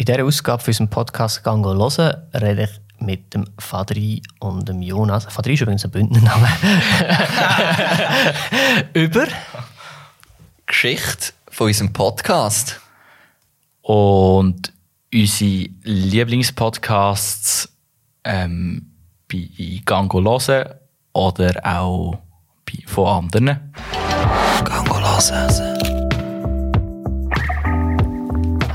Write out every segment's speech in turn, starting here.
In dieser Ausgabe für unseren Podcast «Gang hören» rede ich mit dem Fadri und dem Jonas. Fadri ist übrigens ein Bündnername. über Geschichte von unserem Podcast. Und unsere Lieblingspodcasts ähm, bei Gang hören oder auch bei, von anderen. Gang hören.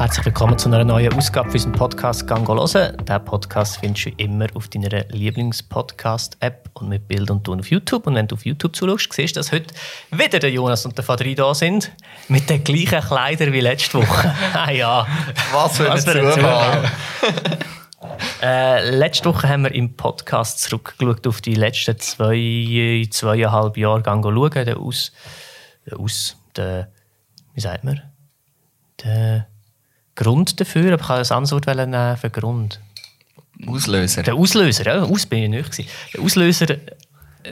Herzlich willkommen zu einer neuen Ausgabe für unseren Podcast «Gang hören». Diesen Podcast findest du immer auf deiner Lieblingspodcast-App und mit Bild und Ton auf YouTube. Und wenn du auf YouTube zuschaust, siehst du, dass heute wieder der Jonas und der Fadri da sind. Mit den gleichen Kleidern wie letzte Woche. ah ja. Was für ein Zufall. Äh, letzte Woche haben wir im Podcast zurückgeschaut auf die letzten zwei, zweieinhalb Jahre. Gang schauen, Aus... Der Aus... Der, wie sagt man? Der Grund dafür, aber ich kann ein anderes Wort nehmen für Grund. Auslöser. Der Auslöser, ja, aus bin ich nicht. gewesen. Der Auslöser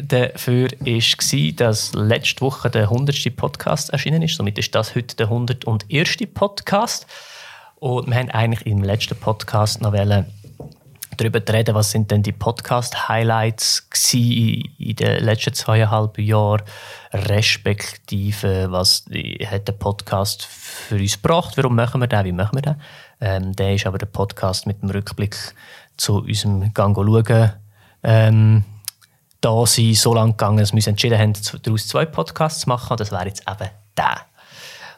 dafür war, dass letzte Woche der 100. Podcast erschienen ist. Somit ist das heute der 101. Podcast. Und wir haben eigentlich im letzten Podcast noch wollen darüber reden, was sind denn die Podcast-Highlights in den letzten zweieinhalb Jahren, respektive was hat der Podcast für uns gebracht, warum machen wir den, wie machen wir den. Ähm, der ist aber der Podcast mit dem Rückblick zu unserem Gang schauen, ähm, da sind so lange gegangen, dass wir uns entschieden haben, daraus zwei Podcasts zu machen. Das wäre jetzt eben der.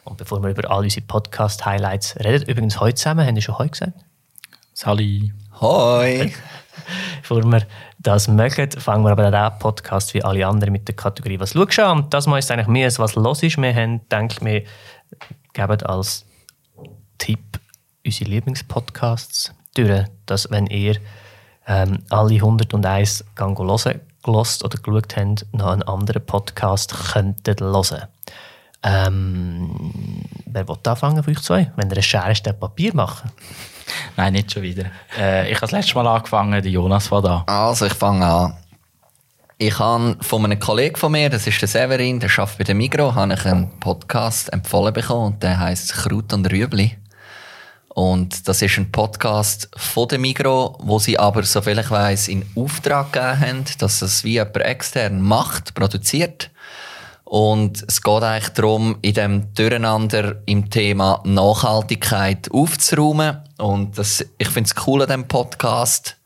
Und bevor wir über all unsere Podcast-Highlights reden, übrigens heute zusammen, haben wir schon heute gesagt? Sally. Hoi. Bevor wir das machen, fangen wir aber an diesen Podcast wie alle anderen mit der Kategorie «Was schaust du an?» Und das mal ist eigentlich mehr, was los ist. Wir haben gedacht, wir geben als Tipp unsere Lieblingspodcasts durch, dass wenn ihr ähm, alle 101 Gang gelost oder geschaut habt, noch einen anderen Podcast könntet hören. Ähm, wer will anfangen von euch zwei? Wenn ihr eine Schere, Papier machen? Nein, nicht schon wieder. Äh, ich habe das letzte Mal angefangen, der Jonas war da. Also, ich fange an. Ich habe von einem Kollegen von mir, das ist der Severin, der arbeitet bei der Migro, habe ich einen Podcast empfohlen bekommen und der heißt Kraut und Rüebli. Und das ist ein Podcast von der Migro, wo sie aber, soviel ich weiss, in Auftrag gegeben haben, dass es wie jemand extern macht, produziert. Und es geht eigentlich darum, in dem Durcheinander im Thema Nachhaltigkeit aufzuräumen. Und das, ich finde es cool an diesem Podcast,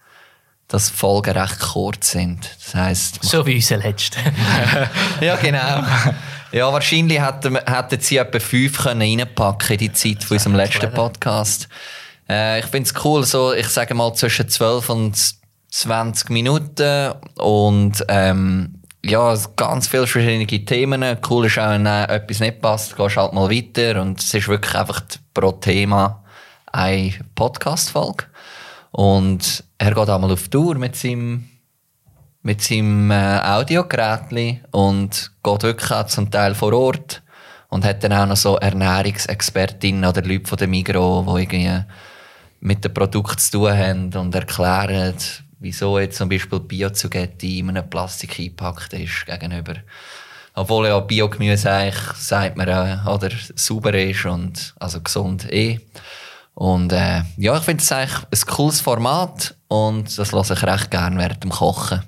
dass Folgen recht kurz sind. Das heisst, So wie unser letzter. ja, genau. Ja, wahrscheinlich hätten, hätten sie etwa fünf können reinpacken in die Zeit von unserem letzten. Podcast. Äh, ich finde es cool, so, ich sage mal zwischen 12 und 20 Minuten und ähm, ja, ganz viele verschiedene Themen. Cool ist auch, wenn äh, etwas nicht passt, gehst halt mal weiter und es ist wirklich einfach pro Thema eine Podcast-Folge. Und er geht einmal auf Tour mit seinem mit seinem äh, Audiogerät und geht wirklich auch zum Teil vor Ort und hat dann auch noch so Ernährungsexpertinnen oder Leute von der Migros, die irgendwie mit dem Produkt zu tun haben und erklären, wieso jetzt zum Beispiel Biozugetti in einem Plastik eingepackt ist gegenüber. Obwohl ja Biogemüse eigentlich, sagt man, äh, oder sauber ist und also gesund eh. Und äh, ja, ich finde es eigentlich ein cooles Format und das lasse ich recht gerne während dem Kochen.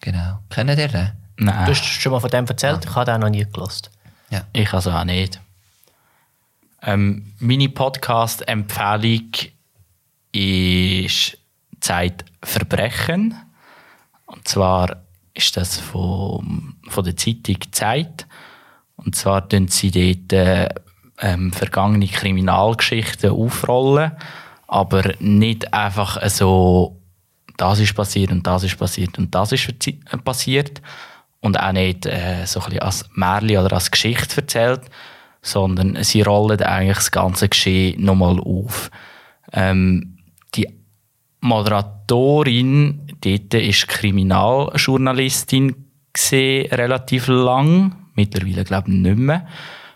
Genau. Kennt ihr den? Nein, Du hast schon mal von dem erzählt, ich habe den noch nie gelost. Ja. ich also auch nicht. Ähm, meine Podcast-Empfehlung ist Zeit Verbrechen. Und zwar ist das von, von der Zeitung Zeit. Und zwar tun sie dort äh, ähm, vergangene Kriminalgeschichten aufrollen, aber nicht einfach so, das ist passiert und das ist passiert und das ist äh, passiert. Und auch nicht äh, so ein bisschen als Märchen oder als Geschichte erzählt, sondern sie rollen eigentlich das ganze Geschehen nochmal auf. Ähm, Moderatorin dort ist Kriminaljournalistin relativ lang, mittlerweile glaube ich nicht mehr,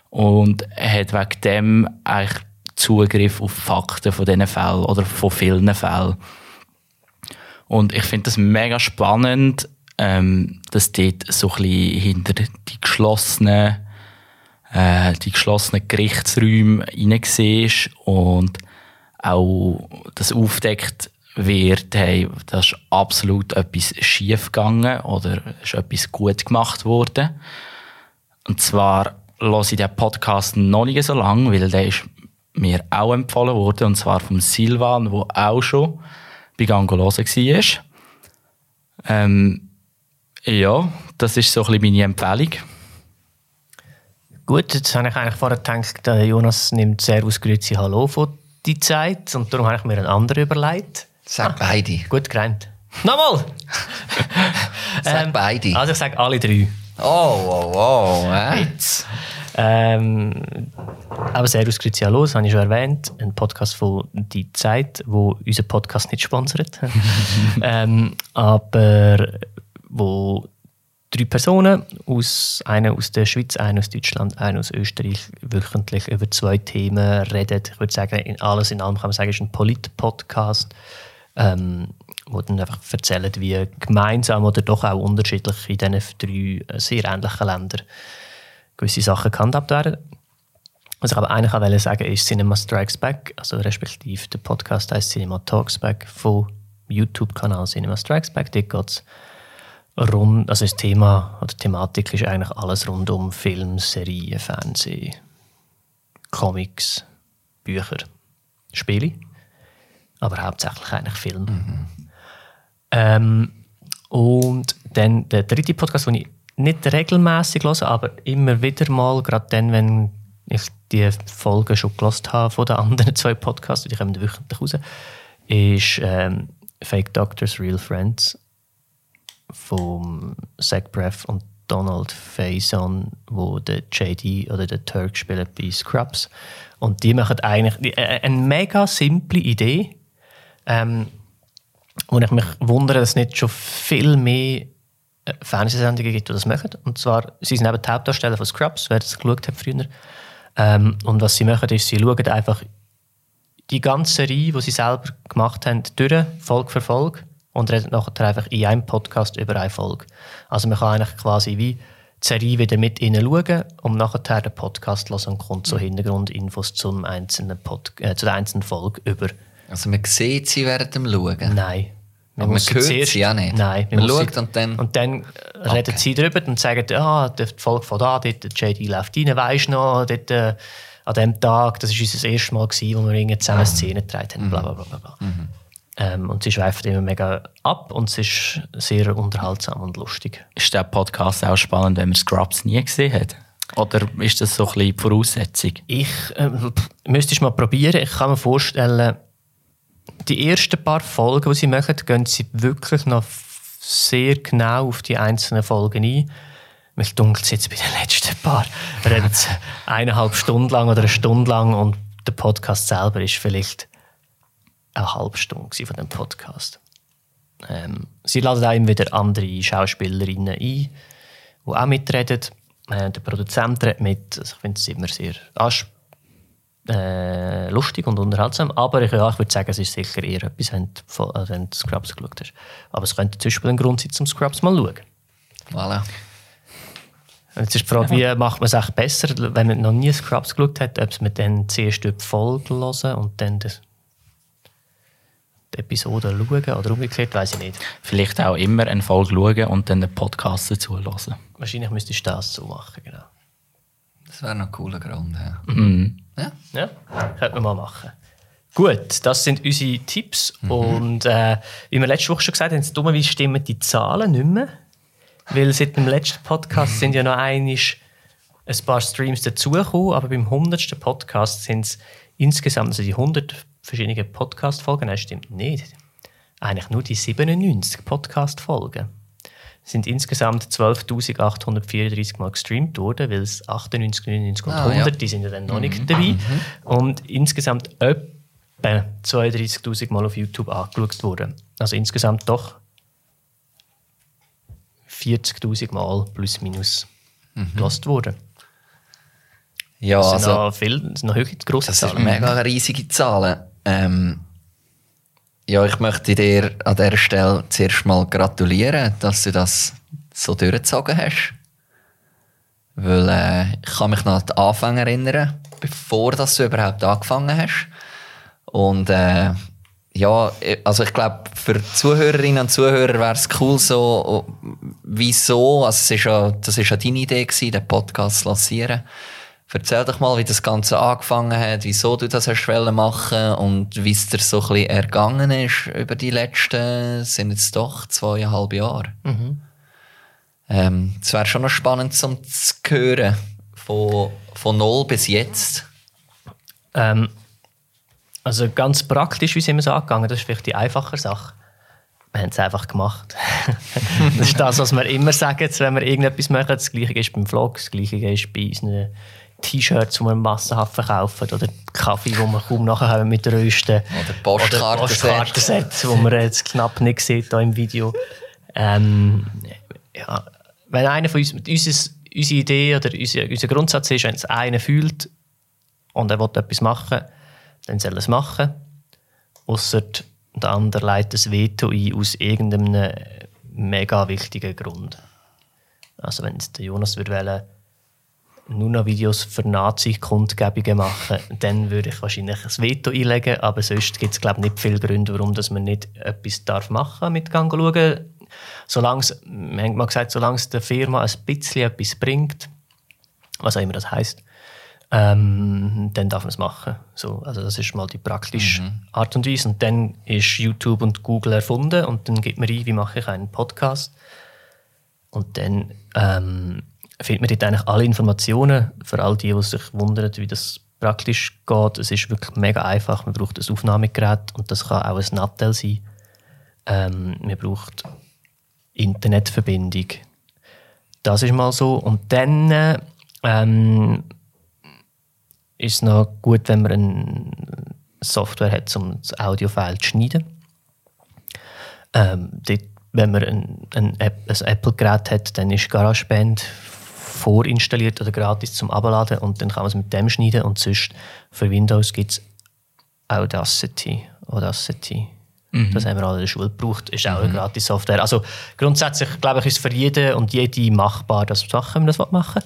und hat wegen dem eigentlich Zugriff auf Fakten von diesen Fällen oder von vielen Fällen. Und ich finde das mega spannend, ähm, dass dort so ein bisschen hinter die geschlossenen äh, die geschlossenen Gerichtsräume hineinsiehst und auch das aufdeckt wird, hey, da ist absolut etwas schief gegangen oder ist etwas gut gemacht worden. Und zwar höre ich den Podcast noch nicht so lange, weil der ist mir auch empfohlen worden, und zwar vom Silvan, der auch schon bei Gangolose war. Ähm, ja, das ist so ein bisschen meine Empfehlung. Gut, jetzt habe ich eigentlich vorher gedacht, Jonas nimmt sehr ausgerührte Hallo von die Zeit und darum habe ich mir einen anderen überlegt. Sag beide. Gut gerannt. Nochmal! Sag beide. Also ich sage alle drei. Oh, oh, oh. Äh? Jetzt. Ähm, aber sehr ausgerührte Hallo, das habe ich schon erwähnt. Ein Podcast von Die Zeit, wo unser Podcast nicht sponsert. ähm, aber wo drei Personen, aus, eine aus der Schweiz, eine aus Deutschland, eine aus Österreich, wöchentlich über zwei Themen reden. Ich würde sagen, in alles in allem kann man sagen, es ist ein Polit-Podcast, ähm, wo dann einfach erzählen, wie gemeinsam oder doch auch unterschiedlich in diesen drei sehr ähnlichen Ländern gewisse Sachen gehandhabt werden. Was ich aber eigentlich auch sagen ist Cinema Strikes Back, also respektive der Podcast heißt Cinema Talks Back vom YouTube-Kanal Cinema Strikes Back. Dort geht es rund, also das Thema oder Thematik ist eigentlich alles rund um Film, Serien, Fernsehen, Comics, Bücher, Spiele, aber hauptsächlich eigentlich Film. Ähm, und dann der dritte Podcast, den ich nicht regelmäßig höre, aber immer wieder mal, gerade dann, wenn ich die Folgen schon gelost habe von den anderen zwei Podcasts, die kommen wöchentlich raus, ist ähm, Fake Doctors, Real Friends von Zach Braff und Donald Faison, wo der JD oder der Turk spielen bei Scrubs. Und die machen eigentlich äh, eine mega simple Idee, ähm, wo ich mich wundere, dass es nicht schon viel mehr äh, Fernsehsendungen gibt, die das machen. Und zwar, sie sind eben die Hauptdarsteller von Scrubs, wer das geschaut hat früher. Ähm, und was sie machen, ist, sie schauen einfach die ganze Serie, die sie selber gemacht haben, durch, Folge für Folge, und reden nachher einfach in einem Podcast über eine Folge. Also man kann eigentlich quasi wie die Serie wieder mit ihnen schauen, um nachher den Podcast hören und kommt so Hintergrundinfos zum einzelnen Pod äh, zu der einzelnen Folge über. Also man sieht sie während dem Schauen. Nein. Aber man muss hört zuerst- sie ja nicht. Nein. Man muss schaut sie- und dann- Und dann äh, reden sie darüber und sagen, ah, die Folge von da, dort, der JD läuft rein, weisst du noch, dort, äh, an dem Tag, das war unser erstes Mal, gewesen, wo wir irgendwie zusammen Szenen gedreht haben, bla bla bla bla. bla. Ähm, und sie schweifen immer mega ab und es ist sehr unterhaltsam und lustig. Ist der Podcast auch spannend, wenn man Scrubs nie gesehen hat? Oder ist das so ein bisschen die Voraussetzung? Ich ähm, müsste es mal probieren. Ich kann mir vorstellen, die ersten paar Folgen, die sie machen, gehen sie wirklich noch sehr genau auf die einzelnen Folgen ein. Mich dunkelt es jetzt bei den letzten paar. Reden sie eineinhalb Stunden lang oder eine Stunde lang und der Podcast selber ist vielleicht eine halbe Stunde von dem Podcast. Ähm, sie laden auch immer wieder andere Schauspielerinnen ein, die auch mitreden. Äh, der Produzent redet mit. Also ich finde es immer sehr ansp äh, lustig und unterhaltsam. Aber ich, ja, ich würde sagen, es ist sicher eher etwas, wenn du, voll- äh, wenn du Scrubs geschaut hast. Aber es könnte zum Beispiel ein Grund sein, zum Scrubs mal zu schauen. Voilà. Jetzt ist die Frage, wie macht man es echt besser, wenn man noch nie Scrubs geschaut hat, ob es man dann zuerst die Folge hören und dann das, die Episode schauen oder umgekehrt, weiß ich nicht. Vielleicht auch immer eine Folge schauen und dann den Podcast dazu hören. Wahrscheinlich müsstest du das so machen, genau. Das wäre noch ein cooler Grund. Ja. Mhm. Ja. Ja, könnte man mal machen. Gut, das sind unsere Tipps. Und äh, wie wir letzte Woche schon gesagt haben, dummerweise stimmen die Zahlen nicht mehr. Weil seit dem letzten Podcast sind ja noch einisch ein paar Streams dazugekommen, aber beim 100. Podcast sind es insgesamt, also die 100 verschiedenen Podcast-Folgen, nein, stimmt nicht. Eigentlich nur die 97 Podcast-Folgen sind insgesamt 12.834 Mal gestreamt worden, weil es 98, 99 und Ah, 100, ja. die sind ja dann noch nicht dabei. Und insgesamt etwa 32.000 Mal auf YouTube angeschaut worden. Also insgesamt doch 40.000 Mal plus minus gelost worden. Ja, Das sind also, noch viel, das sind noch höhere grosse das sind Zahlen. mega riesige Zahlen. Ähm, ja, ich möchte dir an dieser Stelle zuerst mal gratulieren, dass du das so durchgezogen hast. Weil äh, ich kann mich noch an den Anfang erinnern, bevor dass du überhaupt angefangen hast. Und äh, ja, also ich glaube, für Zuhörerinnen und Zuhörer wäre es cool so, wieso, also es ist ja, ja deine Idee gewesen, den Podcast zu lancieren. Erzähl doch mal, wie das Ganze angefangen hat, wieso du das hast machen und wie es dir so ein bisschen ergangen ist über die letzten, sind jetzt doch zweieinhalb Jahre. Mhm. Ähm, es wäre schon noch spannend zum zu hören, von, von null bis jetzt. Ähm, also ganz praktisch, wie sind wir so angegangen, das ist vielleicht die einfache Sache. Wir haben es einfach gemacht. das ist das, was wir immer sagen, wenn wir irgendetwas machen. Das Gleiche ist beim Vlog, das Gleiche ist bei unseren T-Shirts, die wir massenhaft verkaufen, oder Kaffee, die wir kaum nachher haben mit Rösten. Oder Postkartensets, die man jetzt knapp nicht sieht hier im Video. Ähm, ja, wenn einer von uns, unser, unsere Idee oder unser, unser Grundsatz ist, wenn es einer fühlt und er will etwas machen, dann soll er es machen. Ausser der andere leitet ein Veto ein aus irgendeinem mega wichtigen Grund. Also wenn es der Jonas würde wollen, nur noch Videos für Nazi-Kundgebungen machen, dann würde ich wahrscheinlich ein Veto einlegen, aber sonst gibt es glaube nicht viele Gründe, warum dass man nicht etwas darf machen mit Gang schauen. Solange es, man hat mal gesagt, solange es der Firma ein bisschen etwas bringt, was auch immer das heißt, ähm, dann darf man es machen. So, also das ist mal die praktische mhm. Art und Weise. Und dann ist YouTube und Google erfunden und dann gibt man ein, wie mache ich einen Podcast. Und dann ähm, findet man dort eigentlich alle Informationen für all die, die sich wundern, wie das praktisch geht. Es ist wirklich mega einfach. Man braucht ein Aufnahmegerät und das kann auch ein Nattel sein. Ähm, man braucht Internetverbindung. Das ist mal so. Und dann ähm, ist es noch gut, wenn man eine Software hat, um das Audiofile zu schneiden. Ähm, dort, wenn man ein, ein, ein Apple-Gerät hat, dann ist GarageBand vorinstalliert oder gratis zum Abladen und dann kann man es mit dem schneiden und sonst für Windows gibt es Audacity. Audacity. Mhm. Das haben wir alle in der Schule gebraucht. Ist auch mhm. eine gratis Software. Also grundsätzlich glaube ich, ist es für jeden und jede machbar, das zu machen, wenn man das machen.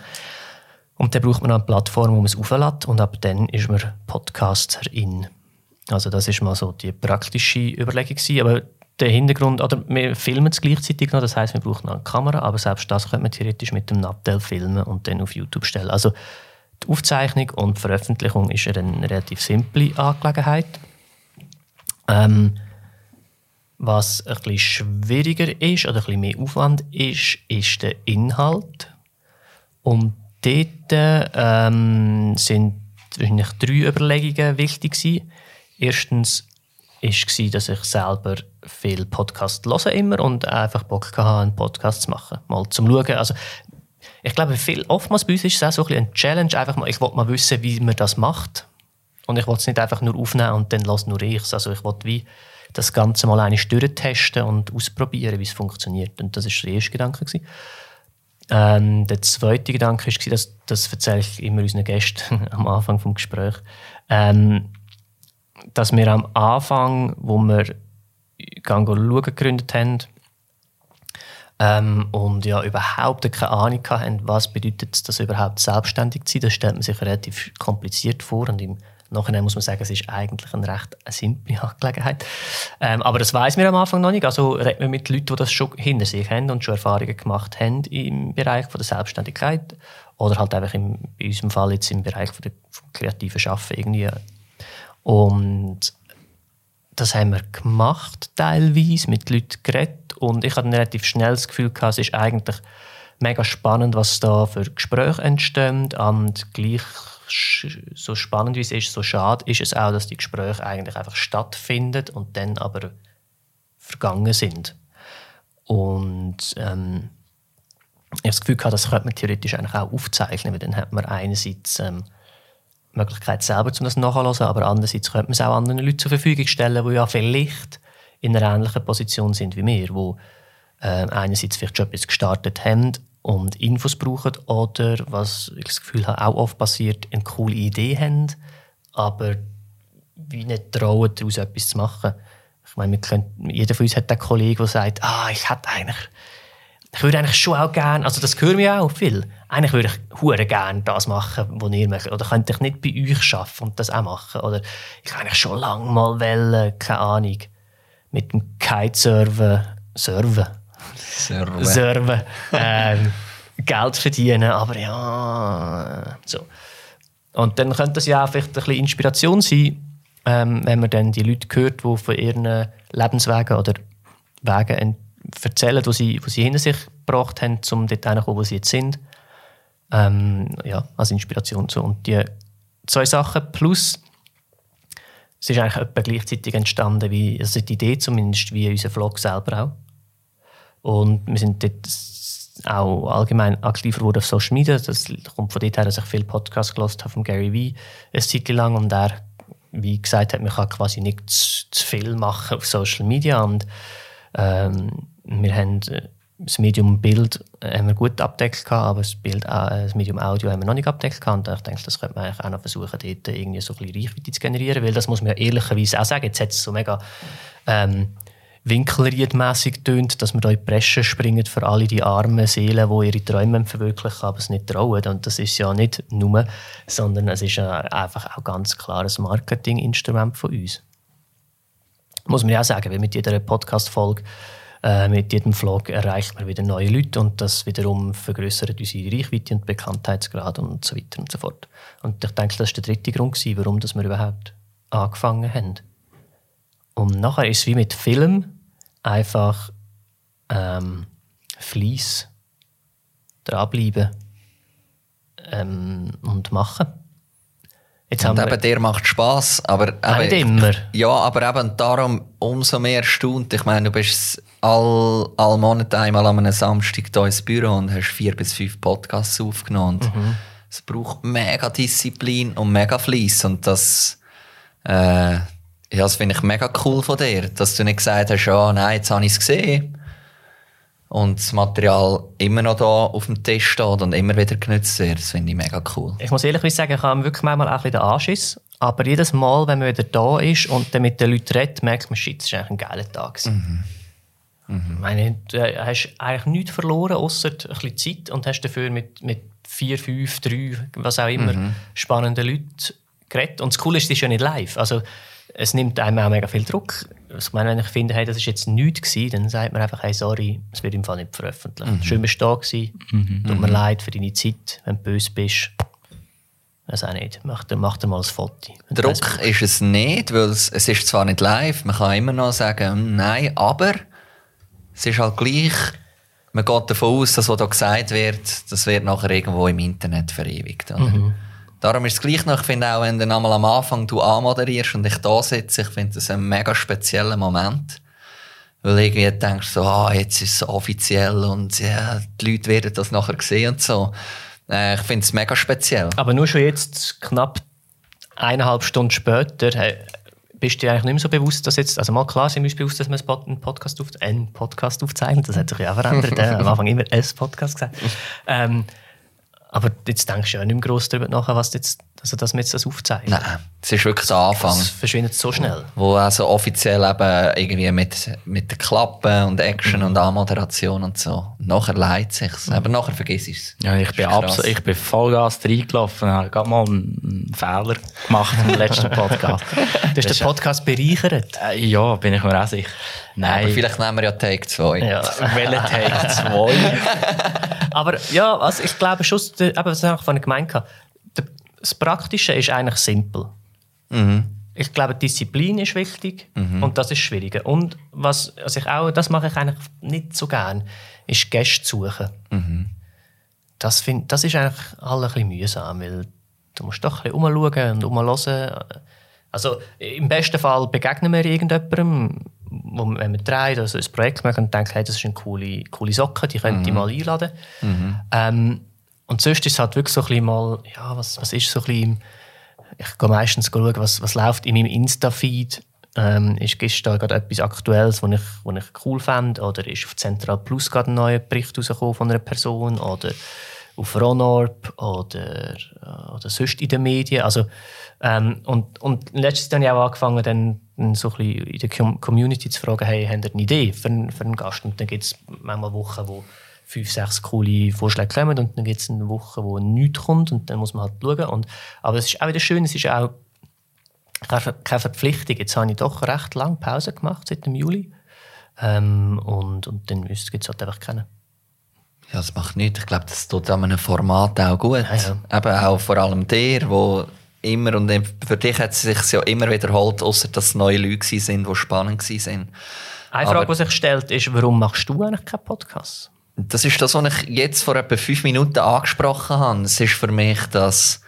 Und dann braucht man eine Plattform, wo man es auflädt und ab dann ist man Podcasterin. Also das ist mal so die praktische Überlegung gewesen. Aber der Hintergrund, oder wir filmen es gleichzeitig noch, das heißt, wir brauchen noch eine Kamera, aber selbst das könnte man theoretisch mit dem Nattel filmen und dann auf YouTube stellen. Also die Aufzeichnung und die Veröffentlichung ist eine relativ simple Angelegenheit. Ähm, was ein bisschen schwieriger ist oder ein bisschen mehr Aufwand ist, ist der Inhalt. Und dort ähm, sind wahrscheinlich drei Überlegungen wichtig gewesen. Erstens war, dass ich selber viel Podcast höre immer und einfach Bock hatte, einen Podcast zu machen. Mal zum Schauen. Also, ich glaube, viel, oftmals bei uns ist es auch so ein eine Challenge. Einfach mal, ich wollte mal wissen, wie man das macht. Und ich wollte es nicht einfach nur aufnehmen und dann lasse nur ich Also ich wollte wie das Ganze mal eine testen und ausprobieren, wie es funktioniert. Und das war der erste Gedanke. Gewesen. Ähm, der zweite Gedanke war, dass, das erzähle ich immer unseren Gästen am Anfang des Gesprächs, ähm, dass wir am Anfang, wo wir Gang schauen gegründet haben, ähm, und ja überhaupt keine Ahnung hatten, was bedeutet das überhaupt selbstständig zu sein. Das stellt man sich relativ kompliziert vor und im Nachhinein muss man sagen, es ist eigentlich eine recht simple Angelegenheit. Ähm, aber das weiß man am Anfang noch nicht. Also reden wir mit Leuten, die das schon hinter sich haben und schon Erfahrungen gemacht haben im Bereich von der Selbstständigkeit oder halt einfach im, in unserem Fall jetzt im Bereich von der kreativen Schaffen irgendwie. Und das haben wir gemacht, teilweise, mit Leuten geredet und ich hatte ein relativ schnell das Gefühl, es ist eigentlich mega spannend, was da für Gespräche entstehen und gleich so spannend wie es ist, so schade ist es auch, dass die Gespräche eigentlich einfach stattfinden und dann aber vergangen sind. Und ähm, ich habe das Gefühl das könnte man theoretisch eigentlich auch aufzeichnen, weil dann hat man einerseits ähm, Möglichkeit selber, um das nachzuhören, aber andererseits könnte man es auch anderen Leuten zur Verfügung stellen, die ja vielleicht in einer ähnlichen Position sind wie wir, die äh, einerseits vielleicht schon etwas gestartet haben und Infos brauchen oder, was ich das Gefühl habe, auch oft passiert, eine coole Idee haben, aber wie nicht trauen, daraus etwas zu machen. Ich meine, können, jeder von uns hat einen Kollegen, der sagt, ah, ich hätte eigentlich ich würde eigentlich schon auch gerne, also das hören wir auch viel, eigentlich würde ich hure gerne das machen, was ihr macht. Oder könnte ich nicht bei euch arbeiten und das auch machen? Oder ich eigentlich schon lange mal wollen, keine Ahnung, mit dem Kitesurfen, Surfen, Serve. Surfen, ähm, Geld verdienen, aber ja, so. Und dann könnte das ja auch vielleicht ein bisschen Inspiration sein, ähm, wenn man dann die Leute hört, die von ihren Lebenswegen oder Wegen erzählen, die sie, die sie hinter sich gebracht haben, um dort hinzukommen, wo sie jetzt sind. Ähm, ja, als Inspiration so. Und die zwei Sachen plus es ist eigentlich etwa gleichzeitig entstanden, wie, also die Idee zumindest, wie unser Vlog selber auch. Und wir sind dort auch allgemein aktiver geworden auf Social Media. Das kommt von dort her, dass ich viele Podcasts gehört habe von Gary Vee eine Zeit lang und er wie gesagt hat, man kann quasi nicht zu, zu viel machen auf Social Media und ähm, wir haben äh, das Medium Bild äh, haben wir gut abdeckt aber das, Bild, äh, das Medium Audio haben wir noch nicht abdeckt und ich denke, das könnte man auch noch versuchen, dort irgendwie so ein bisschen Reichweite zu generieren, weil das muss man ja ehrlicherweise auch sagen, jetzt hat es so mega ähm, winkelriedmässig tönt, dass wir da in die Bresche springen für alle die armen Seelen, die ihre Träume verwirklichen, aber es nicht trauen. Und das ist ja nicht nur, sondern es ist ja einfach auch ganz klar ein Marketinginstrument von uns. Muss man ja auch sagen, weil mit jeder Podcast-Folge, äh, mit jedem Vlog erreicht man wieder neue Leute und das wiederum vergrößert unsere Reichweite und Bekanntheitsgrad und so weiter und so fort. Und ich denke, das war der dritte Grund, gewesen, warum dass wir überhaupt angefangen haben. Und nachher ist es wie mit Film einfach ähm, Fleiss, dranbleiben ähm, und machen. Jetzt Und eben, dir macht Spass, aber Nicht eben, immer. Ja, aber eben darum umso mehr erstaunt. Ich meine, du bist all, all Monate einmal an einem Samstag hier ins Büro und hast vier bis fünf Podcasts aufgenommen. Mhm. Es braucht mega Disziplin und mega Fleiss und das, äh, ja, das finde ich mega cool von dir, dass du nicht gesagt hast, ja, nein, jetzt habe ich es gesehen und das Material immer noch da auf dem Tisch steht und immer wieder genutzt wird. Das finde ich mega cool. ich muss ehrlich sagen, ich habe wirklich manchmal auch ein bisschen den Anschiss. Aber jedes Mal, wenn man wieder da ist und dann mit den Leuten redet, merkt man, shit, das war eigentlich ein geiler Tag. gewesen. Ich meine, du hast eigentlich nichts verloren, außer ein bisschen Zeit und hast dafür mit, mit vier, fünf, drei, was auch immer, spannenden Leuten geredet. Und das Coole ist, es ist ja nicht live. Also, es nimmt einem auch mega viel Druck. Ich meine, wenn ich finde, hey, das ist jetzt nichts gewesen, dann sagt man einfach, hey, sorry, es wird im Fall nicht veröffentlicht. Schön, bist du da gewesen. Tut mir leid für deine Zeit, wenn du böse bist. Das auch nicht. Mach dir, mach dir mal ein Foto. Druck ist es nicht, weil es, es ist zwar nicht live, man kann immer noch sagen, hm, nein, aber es ist halt gleich, man geht davon aus, dass was da gesagt wird, das wird nachher irgendwo im Internet verewigt. Oder? Darum ist es gleich noch, ich finde auch, wenn du einmal am Anfang du anmoderierst und ich da sitze, ich finde das ein mega spezieller Moment. Weil irgendwie denkst so, ah, jetzt ist es offiziell und ja, die Leute werden das nachher sehen und so. Äh, ich finde es mega speziell. Aber nur schon jetzt, knapp eineinhalb Stunden später, hey, bist du dir eigentlich nicht mehr so bewusst, dass jetzt, also mal klar sind wir uns bewusst, dass wir einen einen Podcast, auf, einen Podcast aufzeichnen, das hat sich ja auch verändert, äh, am Anfang immer ein Podcast gesagt. Ähm, aber jetzt denkst du ja nicht mehr gross darüber nach, was jetzt, also dass wir jetzt das aufzeichnen. Nein, es ist wirklich der Anfang. Das verschwindet so schnell. wo also offiziell eben irgendwie mit, mit den Klappen und Action und Anmoderation und so. Nachher leidet sich's, aber nachher vergiss es. Ja, ich bin, absolut, ich bin Vollgas reingelaufen und habe gerade mal einen Fehler gemacht im letzten Podcast. Du hast den Podcast bereichert. Äh, ja, bin ich mir auch sicher. Nein, Aber vielleicht nehmen wir ja Take 2. Ja. welcher Take 2? Aber ja, also ich glaube schon, der- eben, was ich vorhin gemeint habe, der- das Praktische ist eigentlich simpel. Ich glaube, Disziplin ist wichtig und das ist schwieriger. Und was also ich auch, das mache ich eigentlich nicht so gern, ist Gäste suchen. Das, find, das ist eigentlich alle ein bisschen mühsam, weil du musst doch ein bisschen umschauen und umhören. Also im besten Fall begegnen wir irgendjemandem, wo, wir- wenn wir drei also ein Projekt machen und denken, hey, das ist eine coole, coole Socke, die könnte ich mal einladen. Ähm, und sonst ist es halt wirklich so ein bisschen mal, ja, was, was ist so ein bisschen, ich gehe meistens schauen, was, was läuft in meinem Insta-Feed. Ähm, ist, ist da gerade etwas Aktuelles, was ich, was ich cool fände? Oder ist auf Central Plus gerade ein neuer Bericht rausgekommen von einer Person? Oder auf Ronorp? Oder, äh, oder sonst in den Medien? Also, ähm, und, und letztes Jahr habe ich auch angefangen, dann, so ein bisschen in der Com- Community zu fragen, hey, habt ihr eine Idee für, für einen Gast? Und dann gibt es manchmal Wochen, wo fünf, sechs coole Vorschläge kommen und dann gibt es eine Woche, wo nichts kommt und dann muss man halt schauen. Und, aber es ist auch wieder schön, es ist auch keine Verpflichtung. Jetzt habe ich doch recht lange Pause gemacht, seit dem Juli. Ähm, und, und dann gibt es halt einfach keinen. Ja, das macht nichts. Ich glaube, das tut an einem Format auch gut. Ja, ja. Eben auch vor allem dir, wo immer, und für dich hat es sich ja immer wiederholt, außer dass es neue Leute sind, die spannend waren. Eine Aber- Frage, die sich stellt, ist, warum machst du eigentlich keinen Podcast? Das ist das, was ich jetzt vor etwa fünf Minuten angesprochen habe. Es ist für mich das,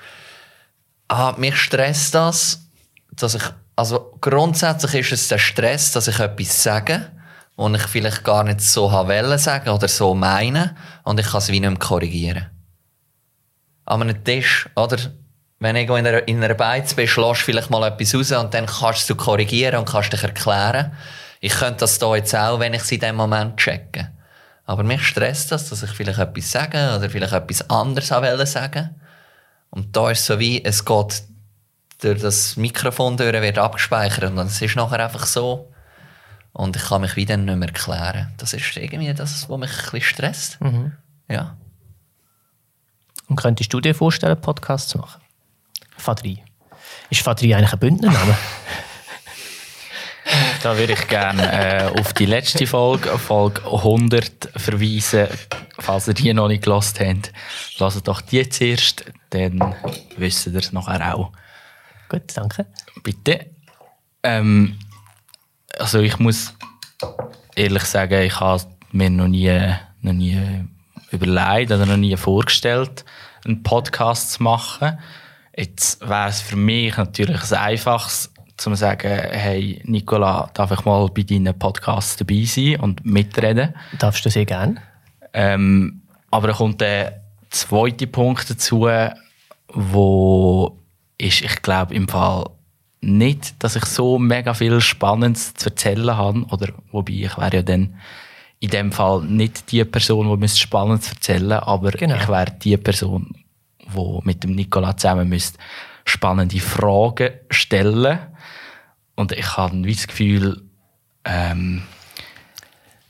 ah, mich stresst das, dass ich, also grundsätzlich ist es der Stress, dass ich etwas sage, und ich vielleicht gar nicht so wollen sagen oder so meine, und ich kann es wie nicht mehr korrigieren. An einem Tisch, oder? Wenn du in einer, in einer Beiz bist, lässt vielleicht mal etwas raus und dann kannst du korrigieren und kannst dich erklären. Ich könnte das hier jetzt auch, wenn ich es in dem Moment checke. Aber mich stresst das, dass ich vielleicht etwas sage oder vielleicht etwas anderes wollen sagen. Und da ist es so wie, es geht durch das Mikrofon durch, wird abgespeichert und es ist nachher einfach so. Und ich kann mich wieder nicht mehr erklären. Das ist irgendwie das, was mich ein bisschen stresst. Ja. Und könntest du dir vorstellen, Podcasts zu machen? Fadri. Ist Fadri eigentlich ein Bündnername? Da würde ich gerne äh, auf die letzte Folge, Folge 100, verweisen. Falls ihr die noch nicht gelost habt, lasst doch die zuerst, dann wisst ihr es nachher auch. Gut, danke. Bitte. Ähm, also ich muss ehrlich sagen, ich habe mir noch nie, noch nie überlegt oder noch nie vorgestellt, einen Podcast zu machen. Jetzt wäre es für mich natürlich ein einfaches, zu sagen, hey Nicola, darf ich mal bei deinen Podcasts dabei sein und mitreden? Darfst du sehr gerne? Ähm, aber da kommt der zweite Punkt dazu, wo ist, ich glaube im Fall nicht, dass ich so mega viel Spannendes zu erzählen habe, oder wobei ich wäre ja dann in dem Fall nicht die Person, die müsste Spannendes erzählen, aber Genau. ich wäre die Person, die mit dem Nikola zusammen müsste spannende Fragen stellen und ich habe wie das Gefühl, ähm,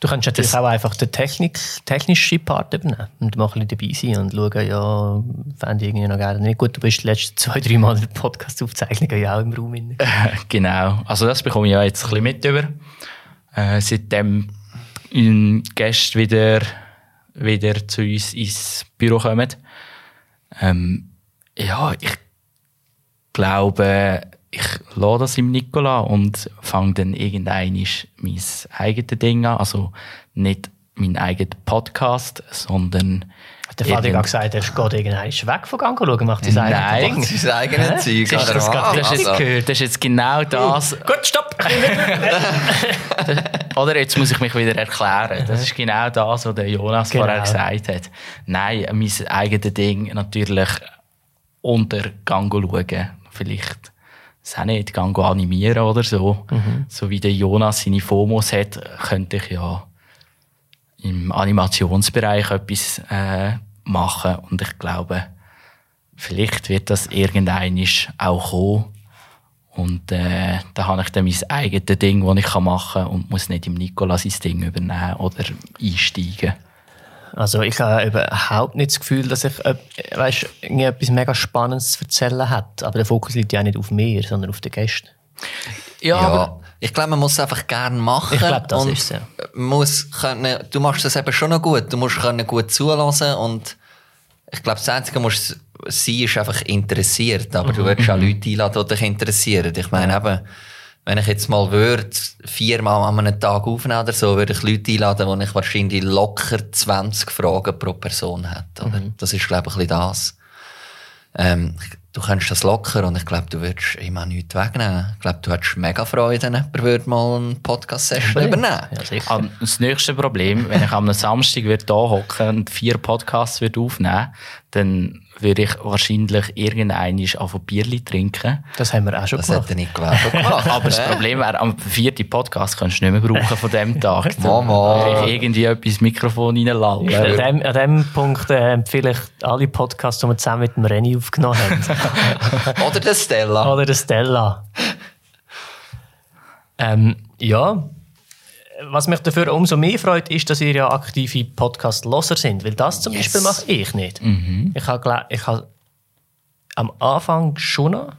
Du kannst natürlich auch einfach den Technik, technischen Part übernehmen und mal ein bisschen dabei sein und schauen, ja, fände ich irgendwie noch gerne nicht gut. Du bist die letzten zwei, drei Mal in der Podcast-Aufzeichnungen ja auch im Raum. Drin. Genau, also das bekomme ich ja jetzt ein bisschen mit über. Äh, seitdem Gäste wieder, wieder zu uns ins Büro kommen. Ähm, ja, ich glaube, ich lasse das im Nikola und fange dann irgendein mein eigenes Ding an. Also nicht mein eigener Podcast, sondern Der Vater hat gesagt, er geht irgendwann weg von Gang schauen, macht sein eigenes Nein. Ding. Sein eigenes Zeug. Hast du oder das was? gerade Das ist, jetzt, Also, das ist jetzt genau das, Gut, stopp! Oder jetzt muss ich mich wieder erklären. Das ist genau das, was der Jonas Genau. vorher gesagt hat. Nein, mein eigenes Ding natürlich unter Gang schauen. Vielleicht das auch nicht, Gang animieren oder so. So wie der Jonas seine FOMOs hat, könnte ich ja im Animationsbereich etwas äh, machen. Und ich glaube, vielleicht wird das irgendein auch kommen. Und äh, da habe ich dann mein eigenes Ding, das ich machen kann und muss nicht im Nikola sein Ding übernehmen oder einsteigen. Also ich habe überhaupt nicht das Gefühl, dass ich äh, weißt, irgendwie etwas mega Spannendes zu erzählen hat. Aber der Fokus liegt ja nicht auf mir, sondern auf den Gästen. Ja, ich glaube, man muss es einfach gerne machen. Ich glaube, das und ist es, ja. Muss können, du machst das eben schon noch gut. Du musst können gut zulassen und ich glaube, das Einzige, was musst sein, ist einfach interessiert. Aber Mhm. du würdest auch Leute einladen, die dich interessieren. Ich meine eben, wenn ich jetzt mal würde, viermal an einem Tag aufnehmen oder so, würde ich Leute einladen, wo ich wahrscheinlich locker 20 Fragen pro Person hätte. Mhm. Das ist, glaube ich, ein bisschen das. Ähm, du kannst das locker und ich glaube, du würdest immer nichts wegnehmen. Ich glaube, du hättest mega Freude, wenn jemand würde mal eine Podcast-Session übernehmen Ja. Ah, Das nächste Problem, wenn ich am Samstag hier hocken und vier Podcasts würde aufnehmen dann würde ich wahrscheinlich irgendeinen auf ein Bierli trinken. Das haben wir auch schon Das gemacht. hätte ich glaube ich gemacht. Aber das Problem wäre, am vierten Podcast kannst du nicht mehr brauchen von dem Tag. Mama. ich irgendwie etwas Mikrofon reinlallen. An dem, an dem Punkt äh, empfehle ich alle Podcasts, die wir zusammen mit dem Renny aufgenommen haben. Oder der Stella. Oder der Stella. ähm, ja, was mich dafür umso mehr freut, ist, dass ihr ja aktive Podcast-Loser sind. Weil das zum Yes. Beispiel mache ich nicht. Ich habe ich habe am Anfang schon noch,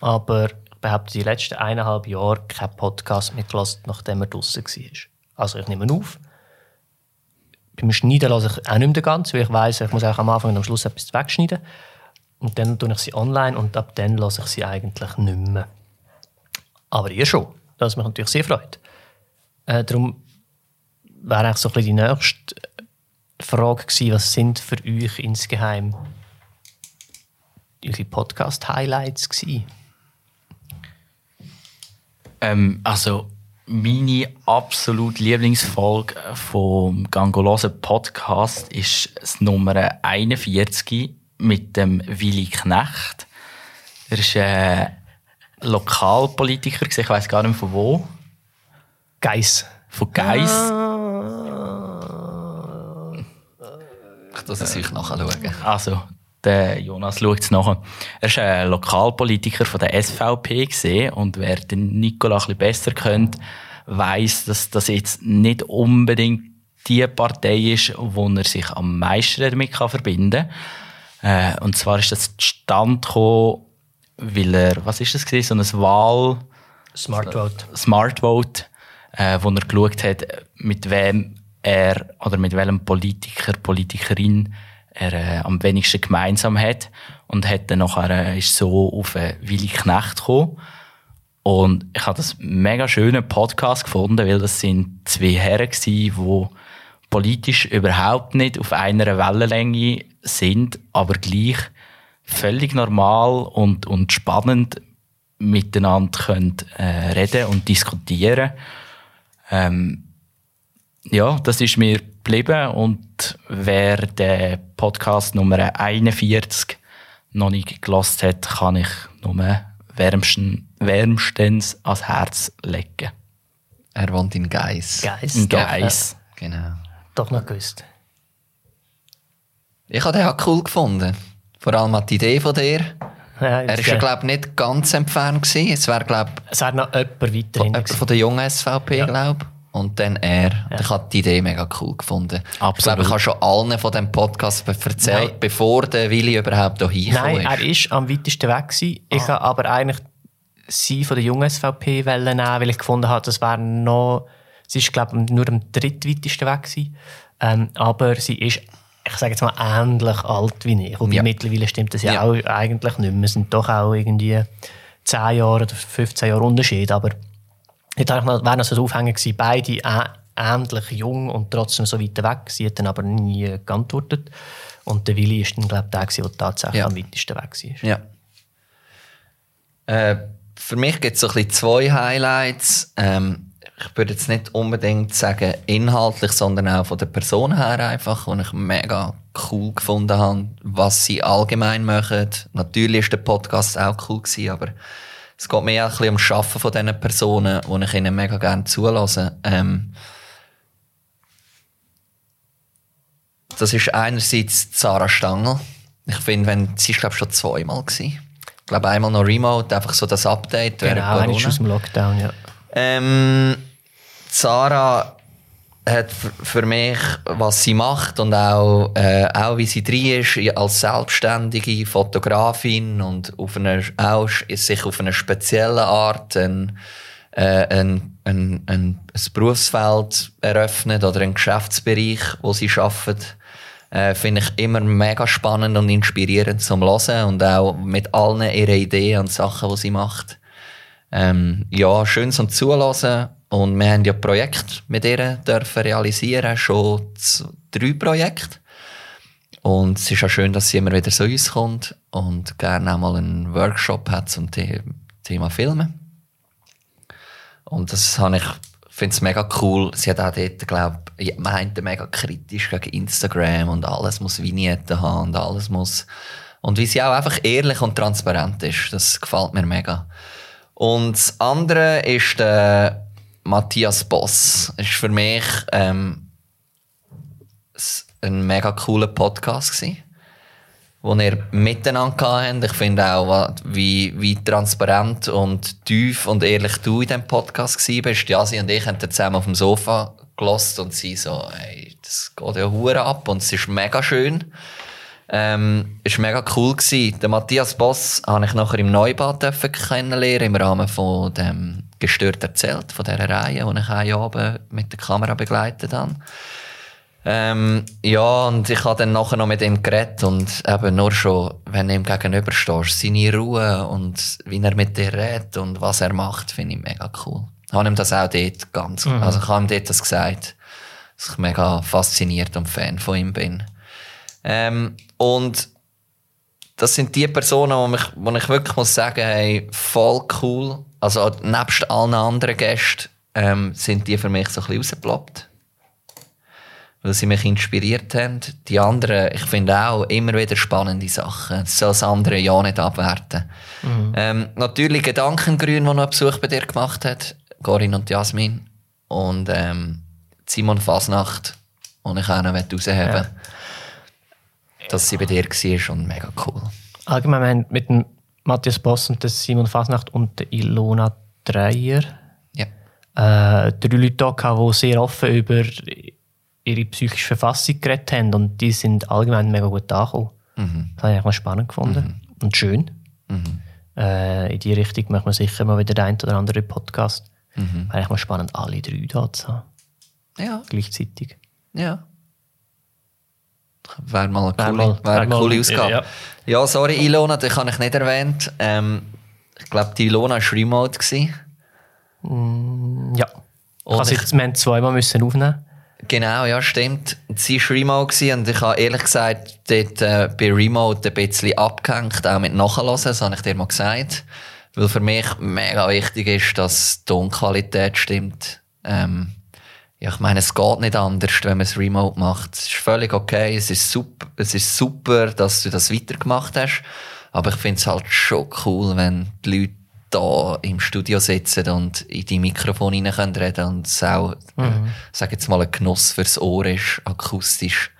aber ich behaupte, die letzten eineinhalb Jahre keinen Podcast mehr gelassen, nachdem er draußen war. Also ich nehme ihn auf. Beim Schneiden lasse ich auch nicht mehr ganz, weil ich weiss, ich muss auch am Anfang und am Schluss etwas wegschneiden. Und dann tue ich sie online und ab dann lasse ich sie eigentlich nicht mehr. Aber ihr schon. Das mich natürlich sehr freut. Äh, darum wäre so ein die nächste Frage gewesen, was sind für euch insgeheim eure Podcast-Highlights? Ähm, also meine absolut Lieblingsfolge vom Gangolosen Podcast ist das Nummer 41 mit dem Willi Knecht. Er ist äh, Lokalpolitiker, ich weiß gar nicht von wo, Geiss. von Geiss. Ich muss es euch nachschauen. Also, der Jonas schaut es nachher. Er ist ein Lokalpolitiker von der SVP gesehen und wer den Nikola ein bisschen besser kennt, weiß, dass das jetzt nicht unbedingt die Partei ist, wo er sich am meisten damit kann verbinden kann. Äh, und zwar ist das zustande gekommen, weil er, was ist das gewesen, so ein Wahl, Smart Vote. Smart Vote, äh, wo er geschaut hat, mit wem er oder mit welchem Politiker, Politikerin er äh, am wenigsten gemeinsam hat und hat dann nachher äh, ist so auf äh, Willi Knecht gekommen. Und ich habe das mega schönen Podcast gefunden, weil das sind zwei Herren gsi, die politisch überhaupt nicht auf einer Wellenlänge sind, aber gleich völlig normal und, und spannend miteinander können, äh, reden und diskutieren. Ähm, ja, das ist mir geblieben und wer den Podcast Nummer 41 noch nicht gelost hat, kann ich nur wärmsten, wärmstens ans Herz legen. Er wohnt in Geiss. Geiss. In doch, Geiss. Genau. Ja, doch noch gewusst. Ich habe den auch cool gefunden. Vor allem die Idee von dir. Ja, Er ist ja, glaube nicht ganz entfernt gewesen. Es wäre, glaube es wäre noch jemand weiterhin. jemand von der jungen SVP, Ja. glaube Und dann er. Ich habe die Idee mega cool gefunden. Ich Absolut. glaube, ich habe schon allen von dem Podcast erzählt, Nein. bevor der Willi überhaupt hier Nein, hingekommen er ist. ist am weitesten weg gewesen. Ich habe aber eigentlich sie von der jungen SVP nehmen, weil ich gefunden habe, das wäre noch, sie ist glaube ich nur am drittweitesten weg gewesen. Ähm, aber sie ist, ich sage jetzt mal, ähnlich alt wie ich. Wobei Ja. mittlerweile stimmt das ja, Ja. auch eigentlich nicht mehr. Es sind doch auch irgendwie 10 Jahre oder 15 Jahre Unterschied. Aber ich dachte, noch, wäre so ein Aufhänger gewesen, beide ähnlich jung und trotzdem so weit weg. Sie hat dann aber nie geantwortet. Und der Willi ist dann, glaube ich, der, gewesen, der tatsächlich Ja. am weitesten weg war. Ja. Äh, für mich gibt es so ein bisschen zwei Highlights. Ähm, ich würde jetzt nicht unbedingt sagen inhaltlich, sondern auch von der Person her einfach, wo ich mega cool gefunden habe, was sie allgemein machen. Natürlich ist der Podcast auch cool gewesen, aber es geht mir auch ein bisschen um das Schaffen von diesen Personen, wo ich ihnen mega gerne zulasse. Ähm, das ist einerseits Sarah Stangl. Ich finde, wenn, sie ist glaube schon zweimal gewesen. Ich glaube einmal noch Remote, einfach so das Update während Genau, ist Corona. aus dem Lockdown, ja. Ähm, Sarah hat für mich, was sie macht und auch, äh, auch wie sie drin ist, als selbstständige Fotografin und auf eine, auch sich auf eine spezielle Art ein, äh, ein, ein, ein, ein Berufsfeld eröffnet oder einen Geschäftsbereich, wo sie arbeitet. Äh, Finde ich immer mega spannend und inspirierend zum Hören und auch mit allen ihren Ideen und Sachen, die sie macht. Ähm, ja, schön zum Zulassen. Und wir haben ja Projekte mit ihr dürfen realisieren, schon drei Projekte. Und es ist auch schön, dass sie immer wieder zu uns kommt und gerne auch mal einen Workshop hat zum The Thema Filmen. Und das habe ich, finde es mega cool. Sie hat auch dort, glaube ich, meinte mega kritisch gegen Instagram und alles muss Vignetten haben und alles muss. Und wie sie auch einfach ehrlich und transparent ist, das gefällt mir mega. Und das andere ist der Matthias Boss. Das ist für mich ähm, ein mega cooler Podcast gewesen. wo ihr miteinander habt. Ich finde auch, wie, wie transparent und tief und ehrlich du in diesem Podcast warst. Jasi und ich haben zusammen auf dem Sofa gelost und sie so, hey, das geht ja hure ab und es ist mega schön. Ähm, es war mega cool. Gewesen. Den Matthias Boss habe ich nachher im Neubad kennenlernen im Rahmen von dem «Gestört erzählt», von dieser Reihe, die ich einen Abend mit der Kamera begleitet habe. Ähm, ja, und ich habe dann nachher noch mit ihm geredet und eben nur schon, wenn du ihm gegenüberstehst, seine Ruhe und wie er mit dir redet und was er macht, finde ich mega cool. Ich habe ihm das auch dort ganz, mhm. also ich habe ihm dort das gesagt, dass ich mega fasziniert und Fan von ihm bin. Ähm, und das sind die Personen, wo, mich, wo ich wirklich muss sagen, hey, voll cool. Also nebst allen anderen Gästen ähm, sind die für mich so ein bisschen rausgeploppt weil sie mich inspiriert haben. Die anderen, ich finde auch immer wieder spannende Sachen. Das soll das andere ja nicht abwerten. Mhm. Ähm, natürlich Gedankengrün, der noch einen Besuch bei dir gemacht hat. Corinne und Jasmin. Und ähm, Simon Fasnacht, den ich auch noch rausheben ja. Dass sie bei dir war und mega cool. Allgemein, mit dem Matthias Boss und Simon Fasnacht und Ilona Dreier ja. äh, drei Leute da, die sehr offen über ihre psychische Verfassung geredet haben und die sind allgemein mega gut angekommen. Mhm. Das habe ich auch spannend gefunden mhm. und schön. Mhm. Äh, in die Richtung machen wir sicher mal wieder den oder anderen Podcast. Mhm. Wäre mal spannend, alle drei da zu haben. Ja. Gleichzeitig. Ja. Wäre mal eine coole, wär eine coole Ausgabe. Ja, ja. sorry, Ilona, das habe ich nicht erwähnt. Ähm, ich glaube, die Ilona war remote. Mm, ja. Also jetzt, wir haben zweimal müssen aufnehmen Genau, ja, stimmt. Sie war Remote und ich habe ehrlich gesagt dort äh, bei Remote ein bisschen abgehängt, auch mit Nachhören, das habe ich dir mal gesagt. Weil für mich mega wichtig ist, dass die Tonqualität stimmt. Ähm, ja, ich meine, es geht nicht anders, wenn man es remote macht. Es ist völlig okay, es ist super, es ist super dass du das weitergemacht hast. Aber ich finde es halt schon cool, wenn die Leute da im Studio sitzen und in die Mikrofone rein können reden und es auch, mhm. äh, sag jetzt mal, ein Genuss fürs Ohr ist, akustisch.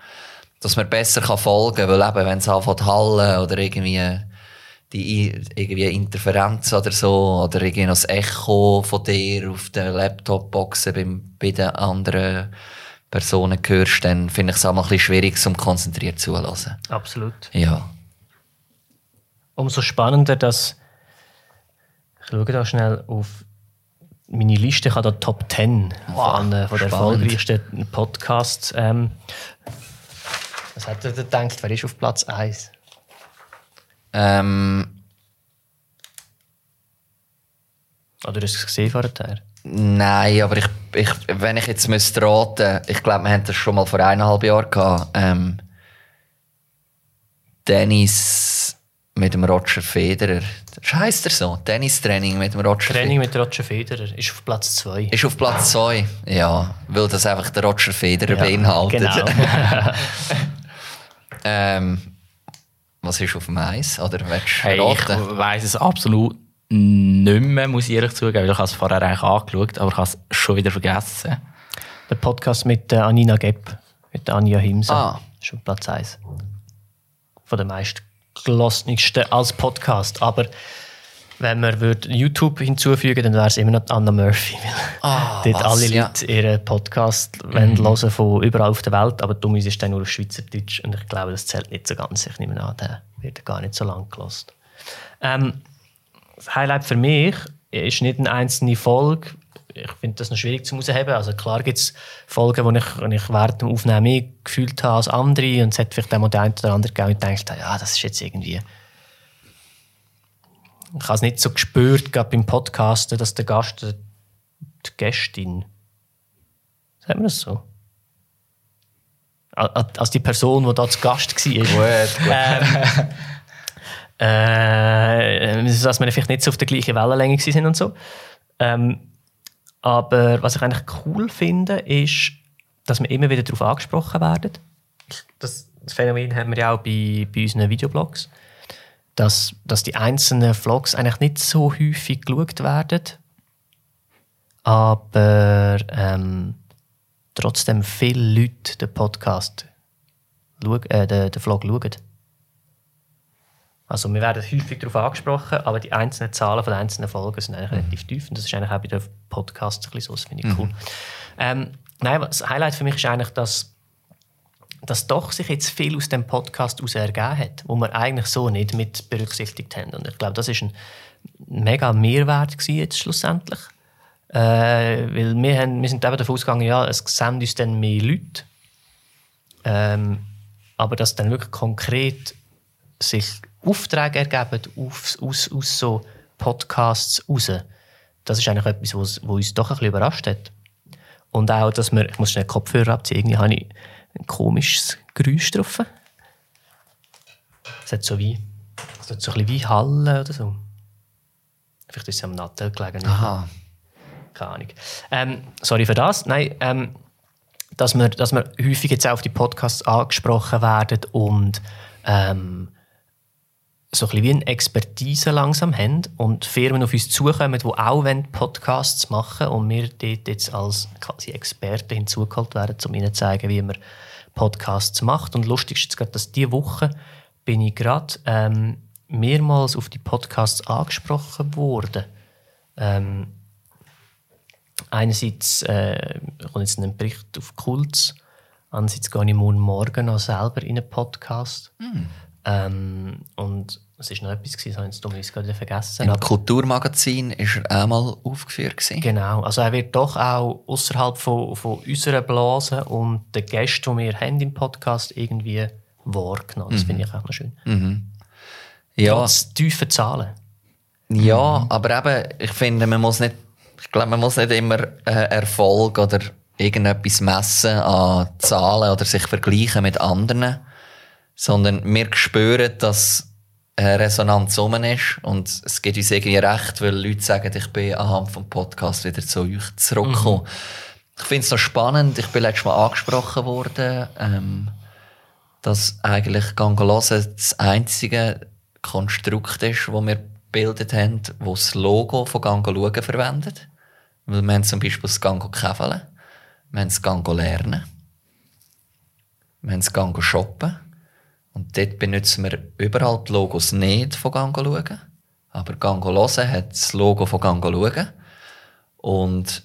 Dass man besser kann folgen kann, weil eben, wenn es anfängt hallen oder irgendwie die irgendwie Interferenz oder so, oder irgendwie das Echo von dir auf den Laptop-Boxen bei den anderen Personen hörst, dann finde ich es auch mal ein bisschen schwierig, um konzentriert zuzuhören. Absolut. Ja. Umso spannender, dass ich schaue da schnell auf meine Liste. Ich habe da Top 10 wow, von, äh, von der erfolgreichsten Podcasts. Ähm, was hat er gedacht? Wer ist auf Platz 1? Ähm. Oder hast du es gesehen vorher? Nein, aber ich, ich, wenn ich jetzt müsste raten, ich glaube, wir haben das schon mal vor eineinhalb Jahren gehabt. Ähm, Dennis mit dem Roger Federer. Das heisst er so? Tennistraining mit dem Roger Training mit Roger Federer ist auf Platz 2. Ist auf Platz 2, ja. Weil das einfach der Roger Federer ja, beinhaltet. Genau. ähm, was ist auf dem Eis? Oder hey, ich weiss es absolut nicht mehr, muss ich ehrlich zugeben. Ich habe es vorher eigentlich angeschaut, aber ich habe es schon wieder vergessen. Der Podcast mit äh, Anina Gepp, mit Anja Himse. Ah. Ist auf Platz 1. Von den meisten meistgelassensten als Podcast. Aber wenn man YouTube hinzufügen dann wäre es immer noch Anna Murphy. Ah, dort alle Leute ja. ihren Podcast mhm. hören von überall auf der Welt, aber dumm ist dann nur auf Schweizerdeutsch und ich glaube, das zählt nicht so ganz. Ich nehme an, der wird gar nicht so lang gelassen. Ähm, das Highlight für mich ist nicht eine einzelne Folge, ich finde das noch schwierig zu herausheben. Also klar gibt es Folgen, die ich, ich während dem Aufnehmen mehr gefühlt habe als andere und es hat vielleicht auch der eine oder andere gegeben und gedacht, ja, das ist jetzt irgendwie... Ich habe es nicht so gespürt, gerade beim Podcasten, dass der Gast, die Gästin, sagen wir das so? Als die Person, die da zu Gast war. Gut, gut. Ähm, äh, dass wir vielleicht nicht so auf der gleichen Wellenlänge sind und so. Ähm, aber was ich eigentlich cool finde, ist, dass wir immer wieder darauf angesprochen werden. Das, das Phänomen haben wir ja auch bei, bei unseren Videoblogs. Dass, dass die einzelnen Vlogs eigentlich nicht so häufig geschaut werden. Aber ähm, trotzdem viele Leute den Podcast, äh, den, den Vlog schauen. Also wir werden häufig darauf angesprochen, aber die einzelnen Zahlen von den einzelnen Folgen sind eigentlich relativ tief und das ist eigentlich auch bei den Podcasts ein bisschen so, das finde ich cool. Ähm, nein, das Highlight für mich ist eigentlich, dass, dass doch sich jetzt viel aus dem Podcast heraus ergeben hat, wo wir eigentlich so nicht mit berücksichtigt haben. Und ich glaube, das ist ein mega Mehrwert jetzt schlussendlich. Äh, weil wir, haben, wir sind eben davon ausgegangen, ja, es sehen uns dann mehr Leute. Ähm, aber dass dann wirklich konkret sich Aufträge ergeben aus, aus, aus so Podcasts raus, das ist eigentlich etwas, was, was uns doch ein bisschen überrascht hat. Und auch, dass wir, ich muss schnell Kopfhörer abziehen, irgendwie habe ich ein komisches Geräusch drauf. Es hat so wie, es hat so ein bisschen wie Hallen oder so. Vielleicht ist es am Nattel gelegen. Aha. Keine Ahnung. Ähm, sorry für das. Nein, ähm, dass, wir, dass wir häufig jetzt auch auf die Podcasts angesprochen werden und ähm, so ein bisschen wie eine Expertise langsam haben und Firmen auf uns zukommen, die auch Podcasts machen wollen und wir dort jetzt als quasi Experten hinzugeholt werden, um ihnen zu zeigen, wie man Podcasts macht. Und lustig ist jetzt gerade, dass diese Woche bin ich gerade ähm, mehrmals auf die Podcasts angesprochen worden. Ähm, einerseits äh, kommt jetzt ein Bericht auf Kults, andererseits gehe ich morgen, noch selber in einen Podcast. Ähm, und es war noch etwas, das habe ich jetzt gerade vergessen. Im Kulturmagazin ist er auch mal aufgeführt. Gewesen. Genau, also er wird doch auch außerhalb von, von unserer Blase und den Gästen, die wir haben im Podcast, irgendwie wahrgenommen. Das finde ich auch noch schön. Ja, Trotz tiefen Zahlen. ja aber eben, ich finde, man muss nicht, ich glaube, man muss nicht immer äh, Erfolg oder irgendetwas messen an Zahlen oder sich vergleichen mit anderen, sondern wir spüren, dass eine Resonanz rum ist und es gibt uns irgendwie recht, weil Leute sagen, ich bin anhand vom Podcast wieder zu euch zurückgekommen. Ich finde es noch spannend, ich bin letztes Mal angesprochen worden, ähm, dass eigentlich Gangolose das einzige Konstrukt ist, das wir gebildet haben, das das Logo von Gango schauen verwendet. Weil wir haben zum Beispiel das Gango Käfeln, wir haben das Gango Lernen, wir haben das Gango Shoppen und dort benutzen wir überall die Logos nicht von Gango schauen, aber Gango Hören hat das Logo von Gango schauen. Und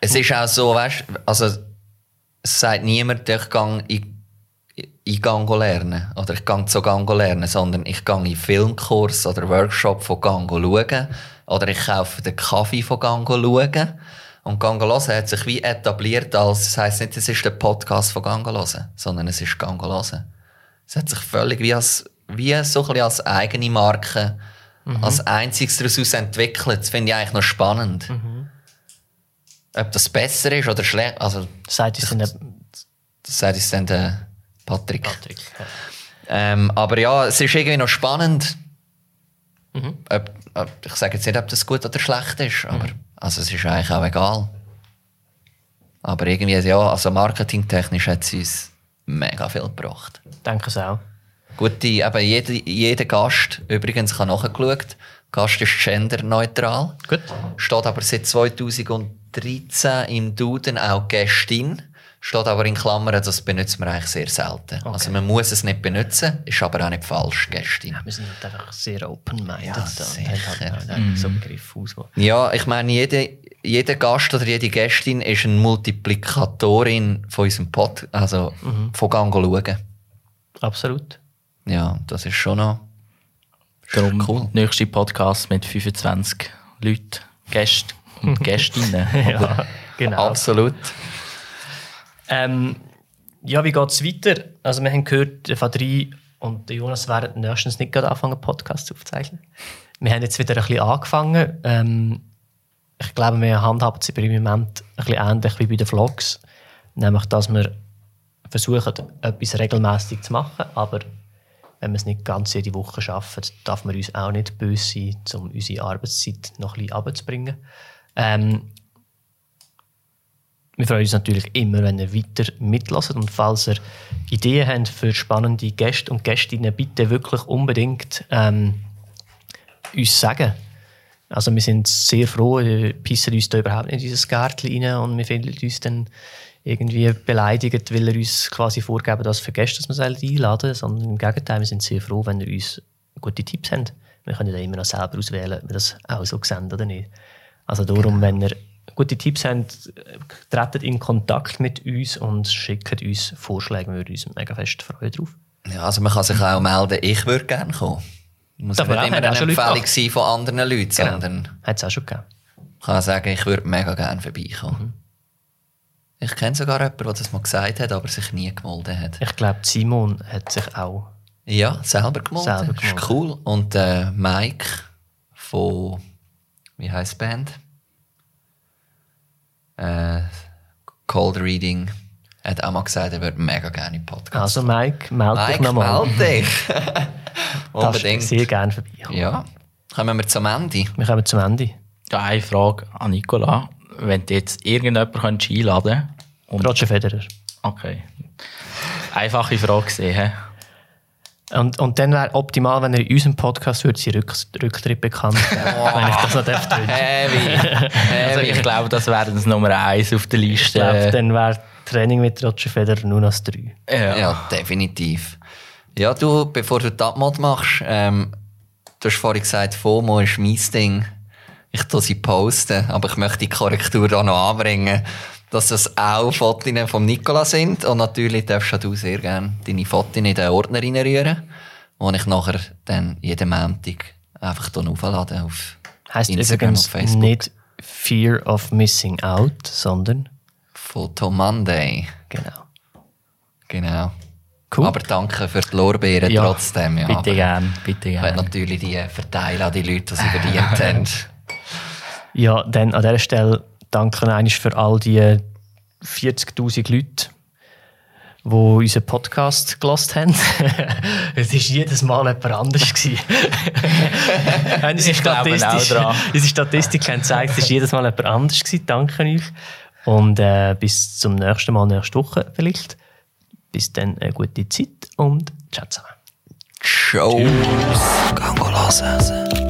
es ist auch so, weißt, also es sagt niemand, ich gehe in Gango lernen oder ich gehe zu Gango lernen, sondern ich gehe in Filmkurs oder Workshop von Gango schauen. Oder ich kaufe den Kaffee von Gango schauen. Und Gango hören hat sich wie etabliert als, das heisst nicht, es ist der Podcast von Gango hören, sondern es ist Gango hören. Es hat sich völlig wie, als, wie so ein bisschen als eigene Marke, als einziges daraus entwickelt. Das finde ich eigentlich noch spannend. Ob das besser ist oder schlecht, also Sagt uns dann der sagt uns dann der Patrick. Patrick. Ja. Ähm, aber ja, es ist irgendwie noch spannend. Ob, ob, ich sage jetzt nicht, ob das gut oder schlecht ist, aber also es ist eigentlich auch egal. Aber irgendwie, ja, also marketingtechnisch hat es uns mega viel gebracht. Denke es auch. Gute, eben jeder, jeder Gast, übrigens, ich habe nachgeschaut, Gast ist genderneutral. Gut. Steht aber seit 2013 im Duden auch Gästin. Steht aber in Klammern, das benutzen wir eigentlich sehr selten. Also man muss es nicht benutzen, ist aber auch nicht falsch, Gästin. Wir sind halt einfach sehr open-minded. Ja, halt auch so Begriffe aus. Ja, ich meine, jede, jeder Gast oder jede Gästin ist eine Multiplikatorin von unserem Pod, also von Gango schauen. Absolut. Ja, das ist schon noch Darum cool. der nächste Podcast mit 25 Leuten, Gästen und Gästinnen. Ja, genau. absolut. Ähm, ja, wie geht es weiter? Also wir haben gehört, der Fadri und der Jonas werden nächstens nicht gerade anfangen, Podcasts aufzuzeichnen. Wir haben jetzt wieder ein bisschen angefangen. Ähm, ich glaube, wir handhaben es im Moment ein bisschen ähnlich wie bei den Vlogs. Nämlich, dass wir versuchen, etwas regelmäßig zu machen, aber wenn wir es nicht ganz jede Woche schaffen, darf man uns auch nicht böse sein, um unsere Arbeitszeit noch ein bisschen runterzubringen. Ähm, wir freuen uns natürlich immer, wenn ihr weiter mitlasst und falls ihr Ideen habt für spannende Gäste und Gästinnen, bitte wirklich unbedingt ähm, uns sagen. Also wir sind sehr froh, wir pissen uns da überhaupt nicht in dieses Gärtchen rein und wir finden uns dann irgendwie beleidigt, weil er uns quasi vorgeben, dass vergesst, dass wir es einladen sondern im Gegenteil, wir sind sehr froh, wenn ihr uns gute Tipps habt. Wir können ja immer noch selber auswählen, ob wir das auch so sehen oder nicht. Also darum, wenn ihr gute Tipps habt, tretet in Kontakt mit uns und schickt uns Vorschläge. Wir würden uns mega fest freuen drauf. Ja, also man kann sich auch melden, ich würde gerne kommen. Muss Aber nicht immer eine Empfehlung sein von anderen Leuten, Genau. sondern Hat es auch schon gegeben. ich kann sagen, ich würde mega gerne vorbeikommen. Ich kenne sogar jemanden, der das mal gesagt hat, aber sich nie gemeldet hat. Ich glaube, Simon hat sich auch. Ja, selber gemeldet. Selber Ist gemeldet. cool. Und äh, Mike von, wie heißt die Band? Äh, Cold Reading hat auch mal gesagt, er würde mega gerne im Podcast. Also, Mike, melde dich Mike, nochmal. melde dich. Unbedingt. sehr gerne vorbeikommen. Ja. Kommen wir zum Ende. Wir kommen zum Ende. Ja, eine Frage an Nicola. Wenn du jetzt irgendjemanden könntest einladen und Roger Federer. Okay. Einfache Frage gesehen. Und, und dann wäre optimal, wenn er in unserem Podcast würde sie Rück, Rücktritt bekannt geben, wenn ich das noch darf tun. Heavy. Also ich glaube, das wäre das Nummer eins auf der Ich Liste. glaube, dann wäre Training mit Roger Federer nur noch das 3. ja. Ja, definitiv. Ja, du, bevor du die Abmod machst, ähm, du hast vorhin gesagt, FOMO ist mein Ding. Ich tue sie posten, aber ich möchte die Korrektur da noch anbringen, dass das auch Fotos von Nicola sind. Und natürlich darfst auch du sehr gerne deine Fotos in den Ordner reinrühren, wo ich nachher dann jeden Montag einfach hier auflade auf Heißt Instagram übrigens und Facebook. nicht Fear of Missing Out, sondern Photo Monday. genau. Genau. Cool. Aber danke für die Lorbeeren Ja, trotzdem. Ja, Bitte aber- gern, bitte Ich gern. natürlich die verteilen an die Leute, die sie verdient haben. Ja, dann an dieser Stelle danke eigentlich für all die 40.000 Leute, die unseren Podcast gelost haben. es war jedes Mal jemand anders. unsere, Statistik, unsere Statistik haben gezeigt, es war jedes Mal jemand anders. Gewesen. Danke euch. Und äh, bis zum nächsten Mal, nächste Woche vielleicht. Bis dann eine gute Zeit und ciao zusammen. Ciao. Hören.